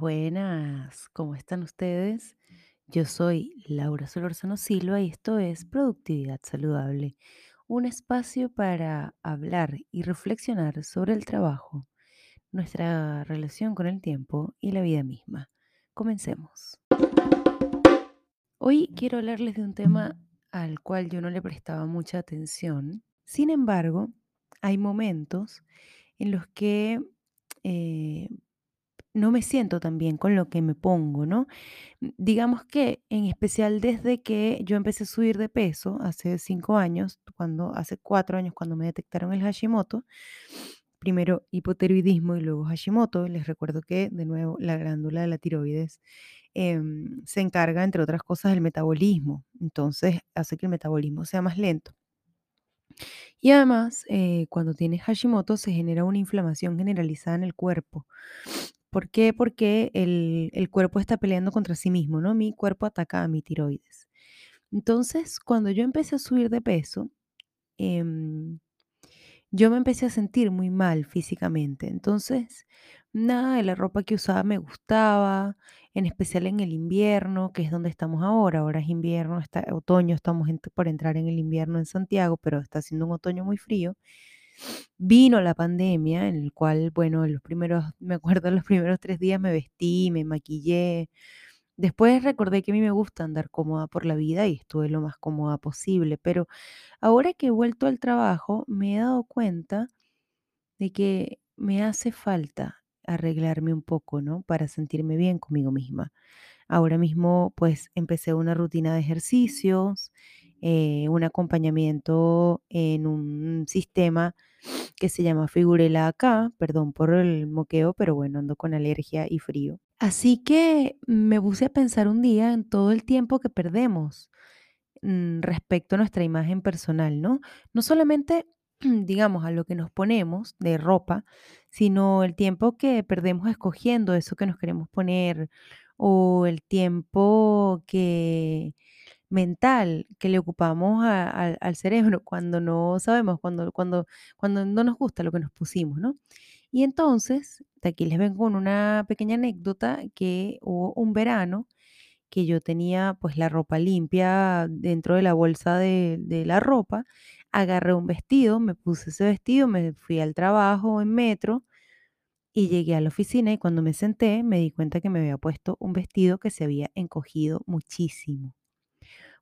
Buenas. ¿Cómo están ustedes? Yo soy Laura Solorzano Silva y esto es Productividad Saludable, un espacio para hablar y reflexionar sobre el trabajo, nuestra relación con el tiempo y la vida misma. Comencemos. Hoy quiero hablarles de un tema al cual yo no le prestaba mucha atención. Sin embargo, hay momentos en los que eh, no me siento tan bien con lo que me pongo, ¿no? Mm, Digamos que en especial desde que yo empecé a subir de peso hace cinco años, cuando hace cuatro años cuando me detectaron el Hashimoto, primero hipotiroidismo y luego Hashimoto. Les recuerdo que de nuevo la glándula de la tiroides em, se encarga, entre otras cosas, del metabolismo. Entonces hace que el metabolismo sea más lento. Y además, eh, cuando tienes Hashimoto se genera una inflamación generalizada en el cuerpo. ¿Por qué? Porque el, cuerpo está peleando contra sí mismo, ¿no? Mi cuerpo ataca a mi tiroides. Entonces, cuando yo empecé a subir de peso, em, yo me empecé a sentir muy mal físicamente. Entonces, nada de la ropa que usaba me gustaba, en especial en el invierno, que es donde estamos ahora. Ahora es invierno, está otoño, estamos en- por entrar en el invierno en Santiago, pero está haciendo un otoño muy frío. Vino la pandemia, en el cual, bueno, los primeros, me acuerdo, los primeros tres días me vestí, me maquillé. Después recordé que a mí me gusta andar cómoda por la vida y estuve lo más cómoda posible, pero ahora que he vuelto al trabajo, me he dado cuenta de que me hace falta arreglarme un poco, ¿no? Para sentirme bien conmigo misma. Ahora mismo, pues, empecé una rutina de ejercicios, eh, un acompañamiento en un sistema que se llama Figurela acá, perdón por el moqueo, pero bueno, ando con alergia y frío. Así que me puse a pensar un día en todo el tiempo que perdemos mm, respecto a nuestra imagen personal, ¿no? No solamente, digamos, a lo que nos ponemos de ropa, sino el tiempo que perdemos escogiendo eso que nos queremos poner o el tiempo que mental que le ocupamos al cerebro cuando no sabemos, cuando, cuando, cuando no nos gusta lo que nos pusimos, ¿no? Y entonces, aquí les vengo con una pequeña anécdota que hubo un verano que yo tenía pues la ropa limpia dentro de la bolsa de, de la ropa, agarré un vestido, me puse ese vestido, me fui al trabajo en metro y llegué a la oficina y cuando me senté me di cuenta que me había puesto un vestido que se había encogido muchísimo,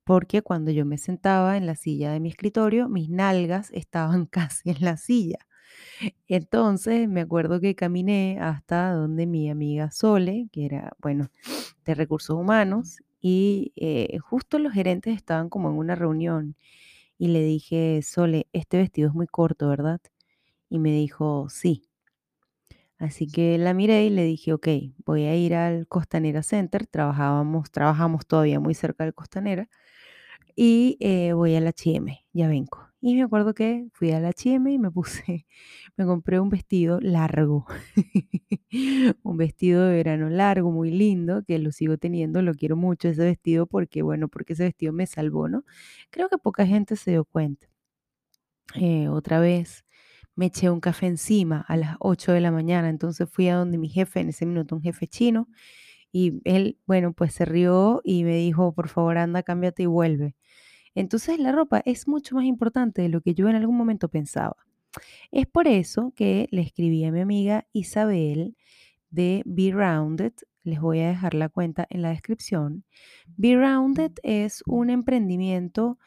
porque cuando yo me sentaba en la silla de mi escritorio, mis nalgas estaban casi en la silla. Entonces me acuerdo que caminé hasta donde mi amiga Sole, que era, bueno, de recursos humanos, y eh, justo los gerentes estaban como en una reunión y le dije, Sole, este vestido es muy corto, ¿verdad? Y me dijo, sí. Así que la miré y le dije, ok, voy a ir al Costanera Center, trabajábamos, trabajamos todavía muy cerca del Costanera, y eh, voy al H&M, ya vengo. Y me acuerdo que fui al H&M y me puse, me compré un vestido largo, un vestido de verano largo, muy lindo, que lo sigo teniendo, lo quiero mucho ese vestido porque, bueno, porque ese vestido me salvó, ¿no? Creo que poca gente se dio cuenta. Eh, otra vez me eché un café encima a las 8 de la mañana, entonces fui a donde mi jefe, en ese minuto un jefe chino, y él, bueno, pues se rió y me dijo, por favor, anda, cámbiate y vuelve. Entonces la ropa es mucho más importante de lo que yo en algún momento pensaba. Es por eso que le escribí a mi amiga Isabel de Be Rounded. Les voy a dejar la cuenta en la descripción. Be Rounded es un emprendimiento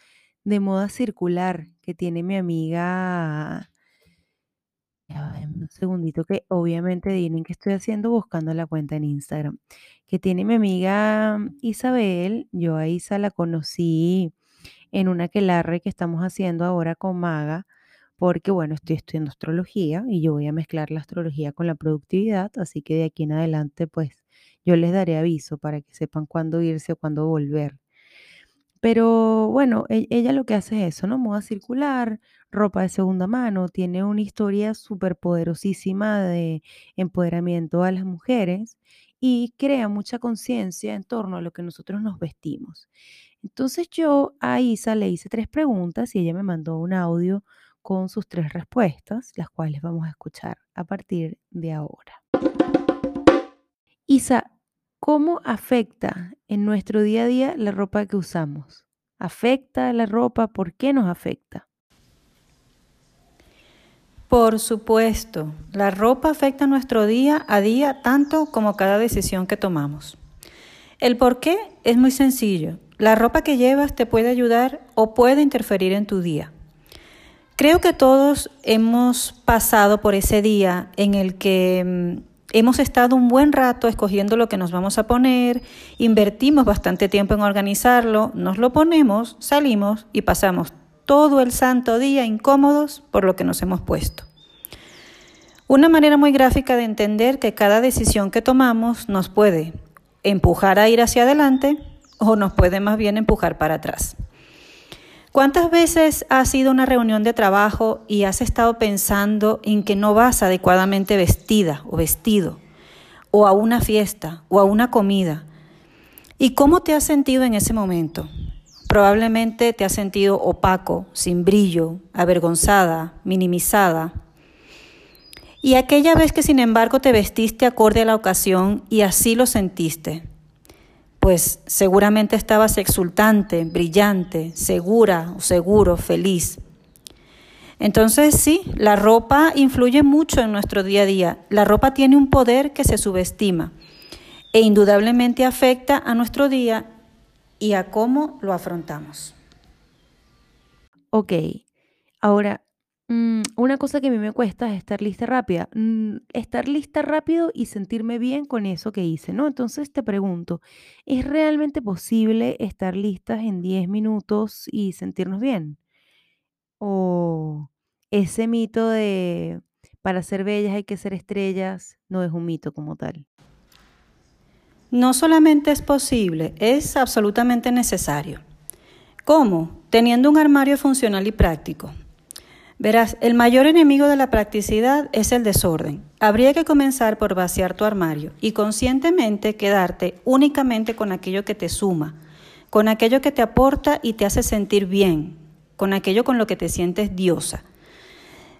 de moda circular que tiene mi amiga. Un segundito que obviamente adivinen qué estoy haciendo buscando la cuenta en Instagram. Que tiene mi amiga Isabel. Yo a Isa la conocí en una aquelarre que estamos haciendo ahora con Maga, porque bueno, estoy estudiando astrología y yo voy a mezclar la astrología con la productividad, así que de aquí en adelante pues yo les daré aviso para que sepan cuándo irse o cuándo volver. Pero bueno, e- ella lo que hace es eso, ¿no? Moda circular, ropa de segunda mano, tiene una historia súper poderosísima de empoderamiento a las mujeres y crea mucha conciencia en torno a lo que nosotros nos vestimos. Entonces yo a Isa le hice tres preguntas y ella me mandó un audio con sus tres respuestas, las cuales vamos a escuchar a partir de ahora. Isa, ¿cómo afecta en nuestro día a día la ropa que usamos? ¿Afecta la ropa? ¿Por qué nos afecta? Por supuesto, la ropa afecta nuestro día a día tanto como cada decisión que tomamos. El por qué es muy sencillo. La ropa que llevas te puede ayudar o puede interferir en tu día. Creo que todos hemos pasado por ese día en el que mm, hemos estado un buen rato escogiendo lo que nos vamos a poner, invertimos bastante tiempo en organizarlo, nos lo ponemos, salimos y pasamos todo el santo día incómodos por lo que nos hemos puesto. Una manera muy gráfica de entender que cada decisión que tomamos nos puede empujar a ir hacia adelante o nos puede más bien empujar para atrás. ¿Cuántas veces has ido a una reunión de trabajo y has estado pensando en que no vas adecuadamente vestida o vestido, o a una fiesta, o a una comida? ¿Y cómo te has sentido en ese momento? Probablemente te has sentido opaco, sin brillo, avergonzada, minimizada. Y aquella vez que sin embargo te vestiste acorde a la ocasión y así lo sentiste, pues seguramente estabas exultante, brillante, segura o seguro, feliz. Entonces sí, la ropa influye mucho en nuestro día a día. La ropa tiene un poder que se subestima e indudablemente afecta a nuestro día y a cómo lo afrontamos. Ok, ahora, mm, una cosa que a mí me cuesta es estar lista rápida, mm, estar lista rápido y sentirme bien con eso que hice, ¿no? Entonces te pregunto, ¿es realmente posible estar listas en 10 minutos y sentirnos bien? ¿O ese mito de para ser bellas hay que ser estrellas no es un mito como tal? No solamente es posible, es absolutamente necesario. ¿Cómo? Teniendo un armario funcional y práctico. Verás, el mayor enemigo de la practicidad es el desorden. Habría que comenzar por vaciar tu armario y conscientemente quedarte únicamente con aquello que te suma, con aquello que te aporta y te hace sentir bien, con aquello con lo que te sientes diosa.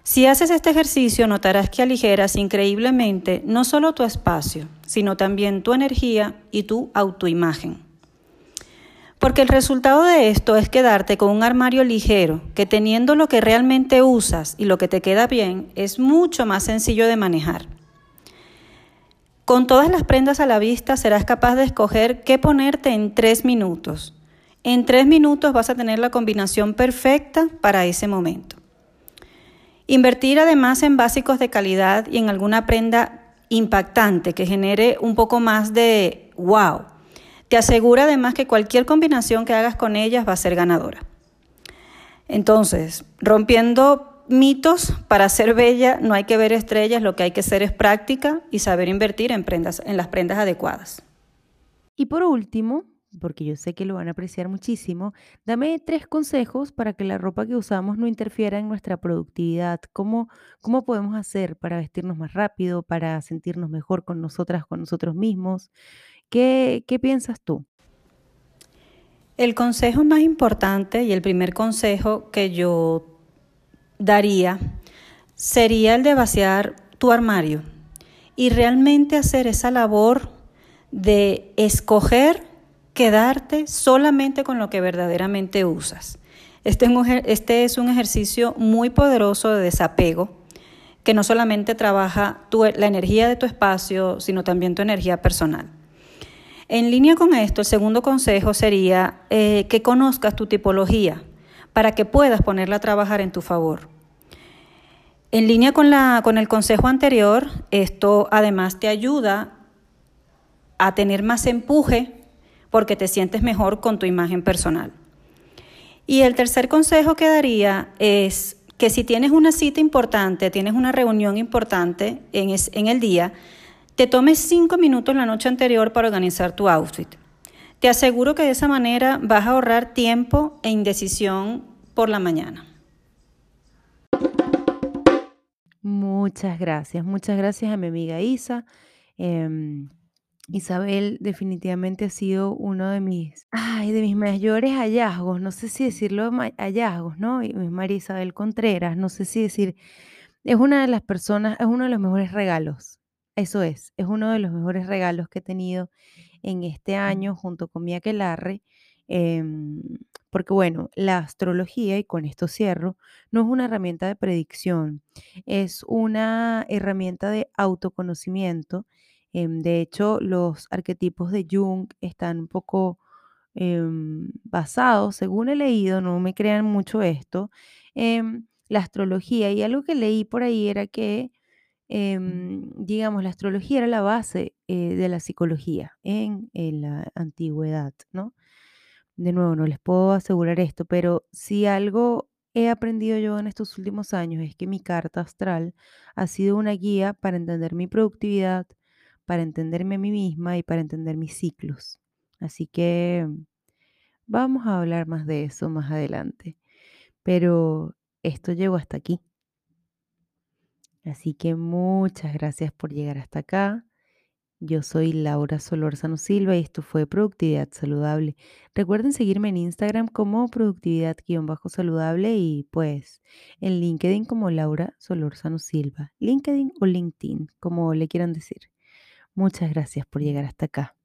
Si haces este ejercicio, notarás que aligeras increíblemente no solo tu espacio, sino también tu energía y tu autoimagen. Porque el resultado de esto es quedarte con un armario ligero, que teniendo lo que realmente usas y lo que te queda bien, es mucho más sencillo de manejar. Con todas las prendas a la vista serás capaz de escoger qué ponerte en tres minutos. En tres minutos vas a tener la combinación perfecta para ese momento. Invertir además en básicos de calidad y en alguna prenda impactante que genere un poco más de wow. Te asegura además que cualquier combinación que hagas con ellas va a ser ganadora. Entonces, rompiendo mitos, para ser bella no hay que ver estrellas, lo que hay que hacer es práctica y saber invertir en, prendas, en las prendas adecuadas. Y por último, porque yo sé que lo van a apreciar muchísimo, dame tres consejos para que la ropa que usamos no interfiera en nuestra productividad. ¿Cómo, cómo podemos hacer para vestirnos más rápido, para sentirnos mejor con nosotras, con nosotros mismos? ¿Qué, piensas tú? El consejo más importante y el primer consejo que yo daría sería el de vaciar tu armario y realmente hacer esa labor de escoger quedarte solamente con lo que verdaderamente usas. Este es, un, este ejercicio muy poderoso de desapego que no solamente trabaja la energía de tu espacio, sino también tu energía personal. En línea con esto, el segundo consejo sería eh, que conozcas tu tipología para que puedas ponerla a trabajar en tu favor. En línea con, la, con el consejo anterior, esto además te ayuda a tener más empuje porque te sientes mejor con tu imagen personal. Y el tercer consejo que daría es que si tienes una cita importante, tienes una reunión importante en, en el día, te tomes cinco minutos la noche anterior para organizar tu outfit. Te aseguro que de esa manera vas a ahorrar tiempo e indecisión por la mañana. Muchas gracias, muchas gracias a mi amiga Isa. Em, Isabel definitivamente ha sido uno de mis, ay, de mis mayores hallazgos, no sé si decirlo hallazgos, ¿no? Y María Isabel Contreras, no sé si decir, es una de las personas, es uno de los mejores regalos, Eso es, es uno de los mejores regalos que he tenido en este año junto con mi aquelarre, em, porque bueno, la astrología, y con esto cierro, no es una herramienta de predicción, es una herramienta de autoconocimiento. Em, de hecho, los arquetipos de Jung están un poco em, basados, según he leído, no me crean mucho esto, en la astrología. Y algo que leí por ahí era que em, digamos, la astrología era la base eh, de la psicología en, en la antigüedad, ¿no? De nuevo, no les puedo asegurar esto, pero si algo he aprendido yo en estos últimos años es que mi carta astral ha sido una guía para entender mi productividad, para entenderme a mí misma y para entender mis ciclos. Así que vamos a hablar más de eso más adelante. Pero esto llegó hasta aquí. Así que muchas gracias por llegar hasta acá. Yo soy Laura Solórzano Silva y esto fue Productividad Saludable. Recuerden seguirme en Instagram como productividad-saludable y pues en LinkedIn como Laura Solórzano Silva. LinkedIn o LinkedIn, como le quieran decir. Muchas gracias por llegar hasta acá.